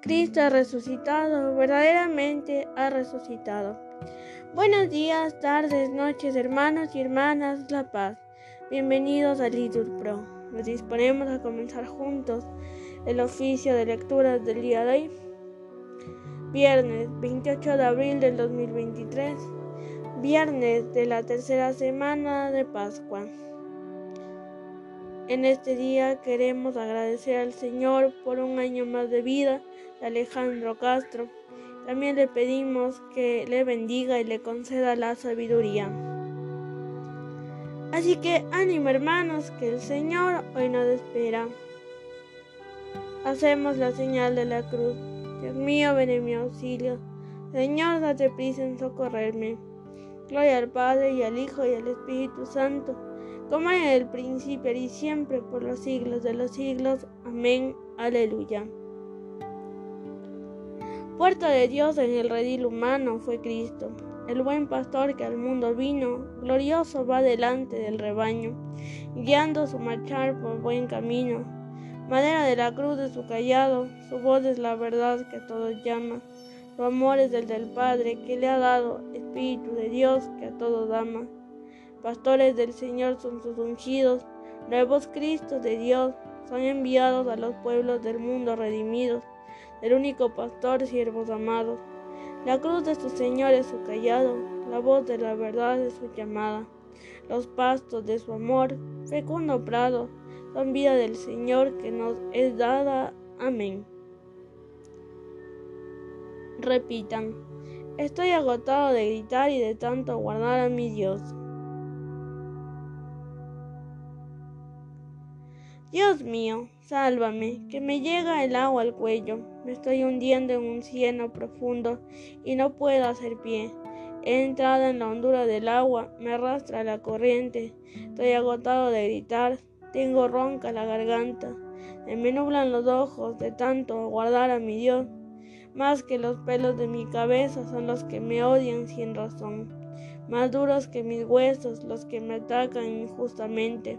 Cristo ha resucitado, verdaderamente ha resucitado. Buenos días, tardes, noches, hermanos y hermanas La Paz. Bienvenidos a Litur Pro. Nos disponemos a comenzar juntos el oficio de lecturas del día de hoy. Viernes 28 de abril del 2023. Viernes de la tercera semana de Pascua. En este día queremos agradecer al Señor por un año más de vida de Alejandro Castro. También le pedimos que le bendiga y le conceda la sabiduría. Así que ánimo hermanos, que el Señor hoy nos espera. Hacemos la señal de la cruz. Dios mío, ven en mi auxilio. Señor, date prisa en socorrerme. Gloria al Padre y al Hijo y al Espíritu Santo como en el principio y siempre por los siglos de los siglos. Amén. Aleluya. Puerta de Dios en el redil humano fue Cristo, el buen pastor que al mundo vino, glorioso va delante del rebaño, guiando su marchar por buen camino. Madera de la cruz de su callado, su voz es la verdad que a todos llama. Su amor es el del Padre que le ha dado, Espíritu de Dios que a todos ama. Pastores del Señor son sus ungidos, nuevos Cristos de Dios, son enviados a los pueblos del mundo redimidos, del único pastor, siervos amados. La cruz de su Señor es su callado, la voz de la verdad es su llamada. Los pastos de su amor, fecundo prado, son vida del Señor que nos es dada. Amén. Repitan, estoy agotado de gritar y de tanto guardar a mi Dios. Dios mío, sálvame, que me llega el agua al cuello. Me estoy hundiendo en un cieno profundo y no puedo hacer pie. He entrado en la hondura del agua, me arrastra la corriente. Estoy agotado de gritar, tengo ronca la garganta. Se me nublan los ojos de tanto aguardar a mi Dios. Más que los pelos de mi cabeza son los que me odian sin razón. Más duros que mis huesos los que me atacan injustamente.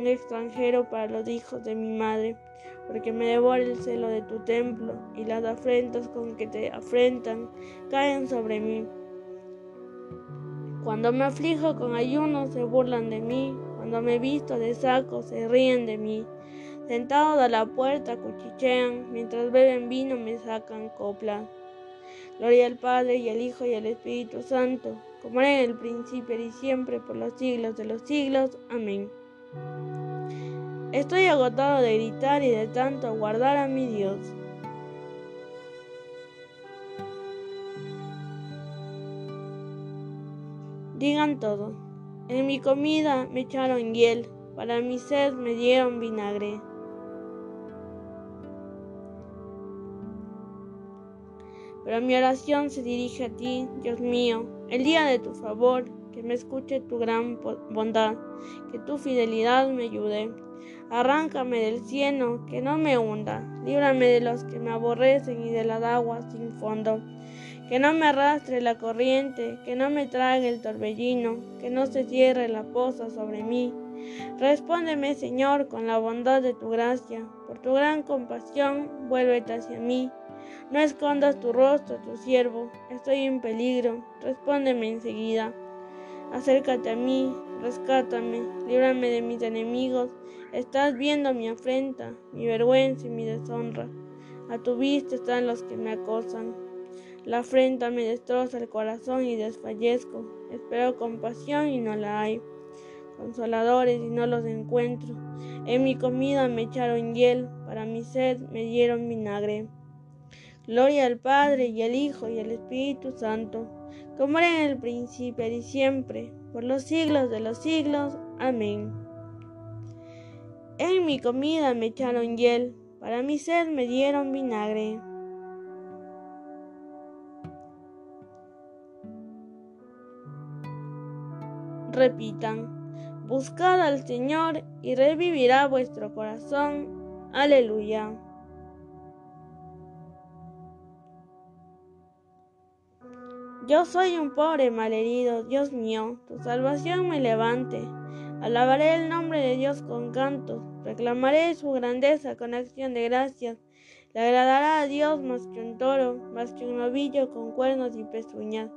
un extranjero para los hijos de mi madre, porque me devora el celo de tu templo, y las afrentas con que te afrentan caen sobre mí. Cuando me aflijo con ayuno se burlan de mí, cuando me visto de saco se ríen de mí. Sentados a la puerta cuchichean, mientras beben vino me sacan copla. Gloria al Padre y al Hijo y al Espíritu Santo, como era en el principio y siempre, por los siglos de los siglos. Amén. Estoy agotado de gritar y de tanto aguardar a mi Dios. Digan todo. En mi comida me echaron hiel, para mi sed me dieron vinagre. Pero mi oración se dirige a ti, Dios mío, el día de tu favor que me escuche tu gran bondad, que tu fidelidad me ayude. Arráncame del cieno, que no me hunda, líbrame de los que me aborrecen y de las aguas sin fondo. Que no me arrastre la corriente, que no me trague el torbellino, que no se cierre la poza sobre mí. Respóndeme, Señor, con la bondad de tu gracia. Por tu gran compasión, vuélvete hacia mí. No escondas tu rostro, tu siervo. Estoy en peligro. Respóndeme enseguida. Acércate a mí, rescátame, líbrame de mis enemigos. Estás viendo mi afrenta, mi vergüenza y mi deshonra. A tu vista están los que me acosan. La afrenta me destroza el corazón y desfallezco. Espero compasión y no la hay. Consoladores y no los encuentro. En mi comida me echaron hiel, para mi sed me dieron vinagre. Gloria al Padre y al Hijo y al Espíritu Santo como era en el principio y siempre, por los siglos de los siglos. Amén. En mi comida me echaron hiel, para mi sed me dieron vinagre. Repitan, buscad al Señor y revivirá vuestro corazón. Aleluya. Yo soy un pobre malherido, Dios mío, tu salvación me levante. Alabaré el nombre de Dios con cantos, reclamaré su grandeza con acción de gracias. Le agradará a Dios más que un toro, más que un novillo con cuernos y pezuñas.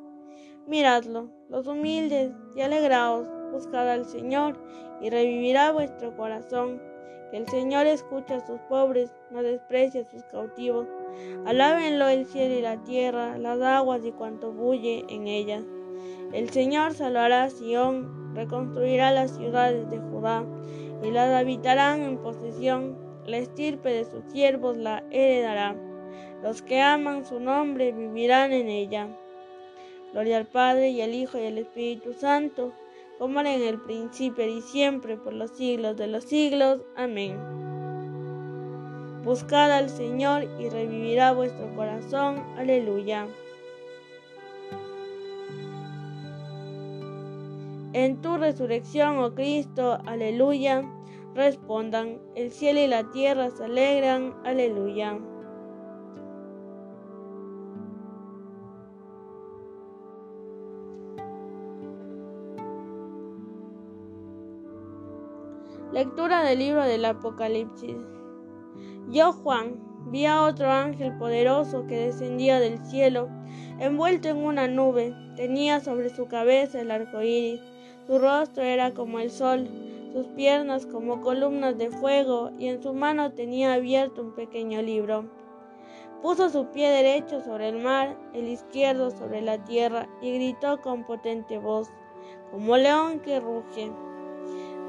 Miradlo, los humildes, y alegraos, buscad al Señor, y revivirá vuestro corazón. Que el Señor escucha a sus pobres, no desprecia a sus cautivos. Alábenlo el cielo y la tierra, las aguas y cuanto bulle en ellas. El Señor salvará a Sión, reconstruirá las ciudades de Judá, y las habitarán en posesión. La estirpe de sus siervos la heredará. Los que aman su nombre vivirán en ella. Gloria al Padre y al Hijo y al Espíritu Santo, como era en el principio y siempre, por los siglos de los siglos. Amén. Buscad al Señor y revivirá vuestro corazón. Aleluya. En tu resurrección, oh Cristo, aleluya, respondan, el cielo y la tierra se alegran, aleluya. Lectura del libro del Apocalipsis. Yo, Juan, vi a otro ángel poderoso que descendía del cielo, envuelto en una nube, tenía sobre su cabeza el arco iris, su rostro era como el sol, sus piernas como columnas de fuego, y en su mano tenía abierto un pequeño libro. Puso su pie derecho sobre el mar, el izquierdo sobre la tierra, y gritó con potente voz, como león que ruge.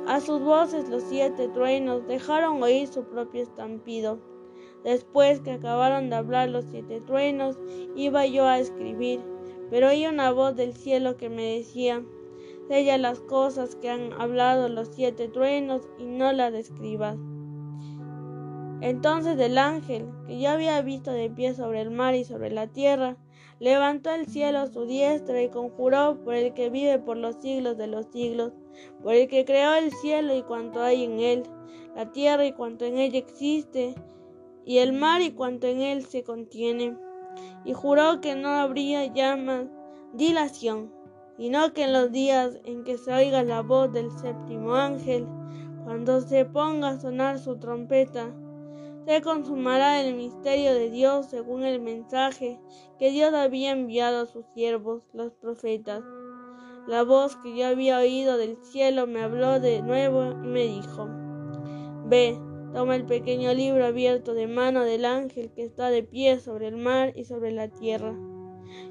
A sus voces los siete truenos dejaron oír su propio estampido. Después que acabaron de hablar los siete truenos, iba yo a escribir, pero oí una voz del cielo que me decía, Sella las cosas que han hablado los siete truenos y no las escribas. Entonces el ángel, que ya había visto de pie sobre el mar y sobre la tierra, levantó el cielo su diestra y conjuró por el que vive por los siglos de los siglos, por el que creó el cielo y cuanto hay en él, la tierra y cuanto en ella existe, y el mar y cuanto en él se contiene. Y juró que no habría ya más dilación, sino que en los días en que se oiga la voz del séptimo ángel, cuando se ponga a sonar su trompeta, se consumará el misterio de Dios según el mensaje que Dios había enviado a sus siervos, los profetas. La voz que yo había oído del cielo me habló de nuevo y me dijo, Ve, toma el pequeño libro abierto de mano del ángel que está de pie sobre el mar y sobre la tierra.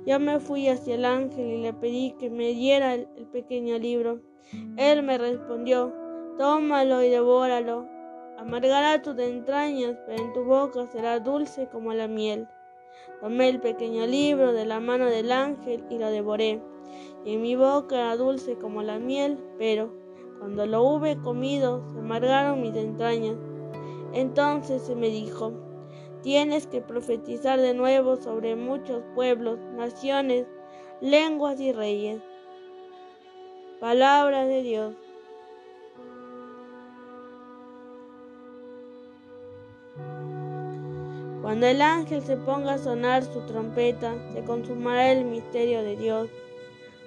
Yo me fui hacia el ángel y le pedí que me diera el, el pequeño libro. Él me respondió, tómalo y devóralo Amargará tus entrañas, pero en tu boca será dulce como la miel. Tomé el pequeño libro de la mano del ángel y lo devoré. Y en mi boca era dulce como la miel, pero cuando lo hube comido se amargaron mis entrañas. Entonces se me dijo, tienes que profetizar de nuevo sobre muchos pueblos, naciones, lenguas y reyes. Palabra de Dios. Cuando el ángel se ponga a sonar su trompeta, se consumará el misterio de Dios.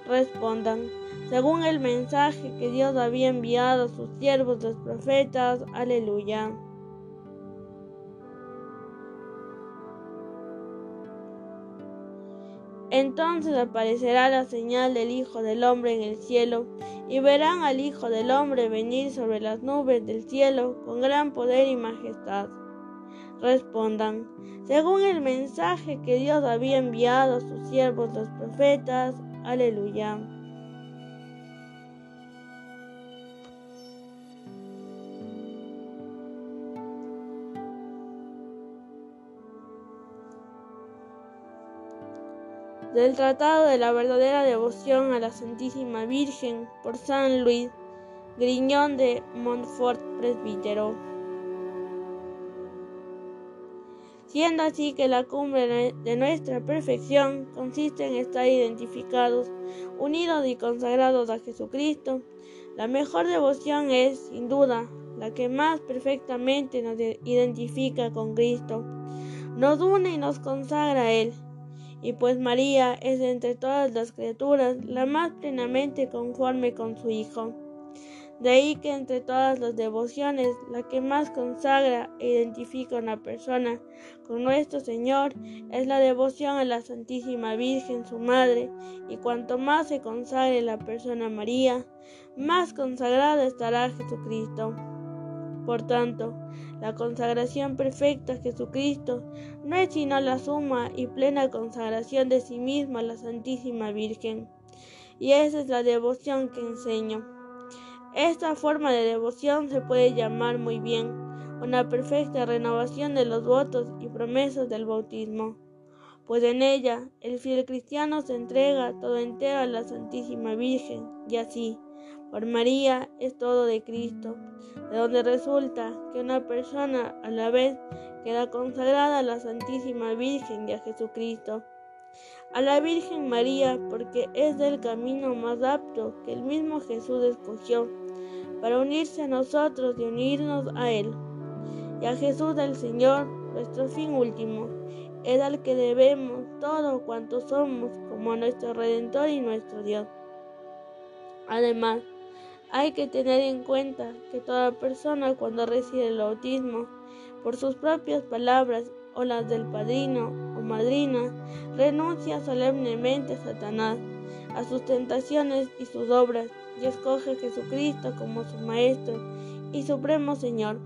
Respondan, según el mensaje que Dios había enviado a sus siervos los profetas. Aleluya. Entonces aparecerá la señal del Hijo del Hombre en el cielo, y verán al Hijo del Hombre venir sobre las nubes del cielo con gran poder y majestad respondan, según el mensaje que Dios había enviado a sus siervos los profetas. Aleluya. Del Tratado de la verdadera devoción a la Santísima Virgen por San Luis Griñón de Montfort, presbítero. Siendo así que la cumbre de nuestra perfección consiste en estar identificados, unidos y consagrados a Jesucristo. La mejor devoción es, sin duda, la que más perfectamente nos identifica con Cristo, nos une y nos consagra a Él. Y pues María es entre todas las criaturas la más plenamente conforme con su Hijo. De ahí que entre todas las devociones, la que más consagra e identifica a una persona con nuestro Señor es la devoción a la Santísima Virgen, su Madre, y cuanto más se consagre la persona María, más consagrada estará Jesucristo. Por tanto, la consagración perfecta a Jesucristo no es sino la suma y plena consagración de sí misma a la Santísima Virgen. Y esa es la devoción que enseño. Esta forma de devoción se puede llamar muy bien una perfecta renovación de los votos y promesas del bautismo, pues en ella el fiel cristiano se entrega todo entero a la Santísima Virgen y así, por María es todo de Cristo, de donde resulta que una persona a la vez queda consagrada a la Santísima Virgen y a Jesucristo. A la Virgen María porque es del camino más apto que el mismo Jesús escogió para unirse a nosotros y unirnos a Él. Y a Jesús el Señor, nuestro fin último, es al que debemos todo cuanto somos como nuestro Redentor y nuestro Dios. Además, hay que tener en cuenta que toda persona cuando recibe el bautismo, por sus propias palabras o las del padrino o madrina, renuncia solemnemente a Satanás, a sus tentaciones y sus obras, y escoge a Jesucristo como su Maestro y Supremo Señor,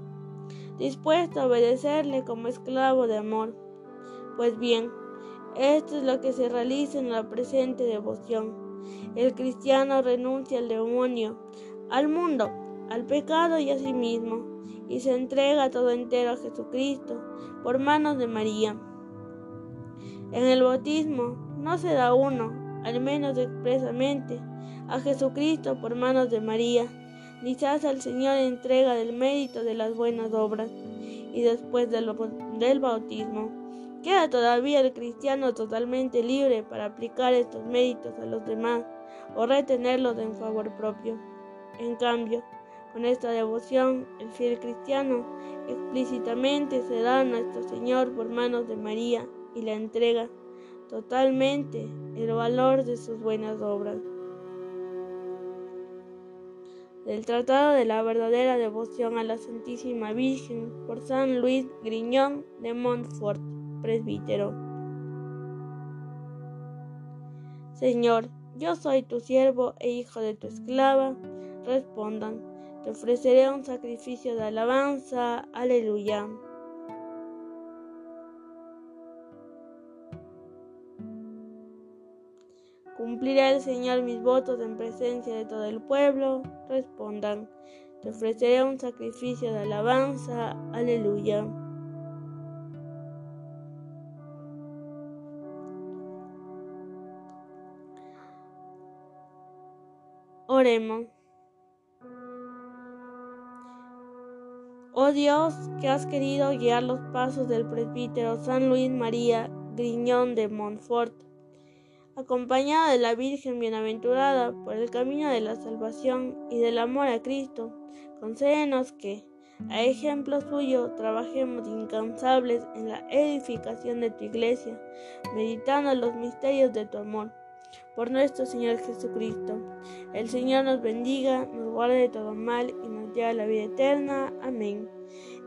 dispuesto a obedecerle como esclavo de amor. Pues bien, esto es lo que se realiza en la presente devoción. El cristiano renuncia al demonio, al mundo, al pecado y a sí mismo, y se entrega todo entero a Jesucristo por manos de María. En el bautismo no se da uno, al menos expresamente, a Jesucristo por manos de María, hace al Señor entrega del mérito de las buenas obras, y después del, del bautismo. Queda todavía el cristiano totalmente libre para aplicar estos méritos a los demás o retenerlos en favor propio. En cambio, con esta devoción, el fiel cristiano explícitamente se da a nuestro Señor por manos de María y la entrega totalmente el valor de sus buenas obras del Tratado de la verdadera devoción a la Santísima Virgen por San Luis Griñón de Montfort, presbítero. Señor, yo soy tu siervo e hijo de tu esclava. Respondan, te ofreceré un sacrificio de alabanza. Aleluya. ¿Cumplirá el Señor mis votos en presencia de todo el pueblo? Respondan, te ofreceré un sacrificio de alabanza. Aleluya. Oremos. Oh Dios, que has querido guiar los pasos del presbítero San Luis María Griñón de Montfort acompañada de la Virgen bienaventurada por el camino de la salvación y del amor a Cristo, concédenos que, a ejemplo suyo, trabajemos incansables en la edificación de tu iglesia, meditando los misterios de tu amor. Por nuestro Señor Jesucristo. El Señor nos bendiga, nos guarde de todo mal y nos lleve a la vida eterna. Amén.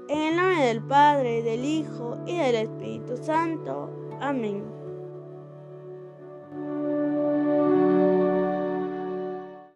En el nombre del Padre, del Hijo y del Espíritu Santo. Amén.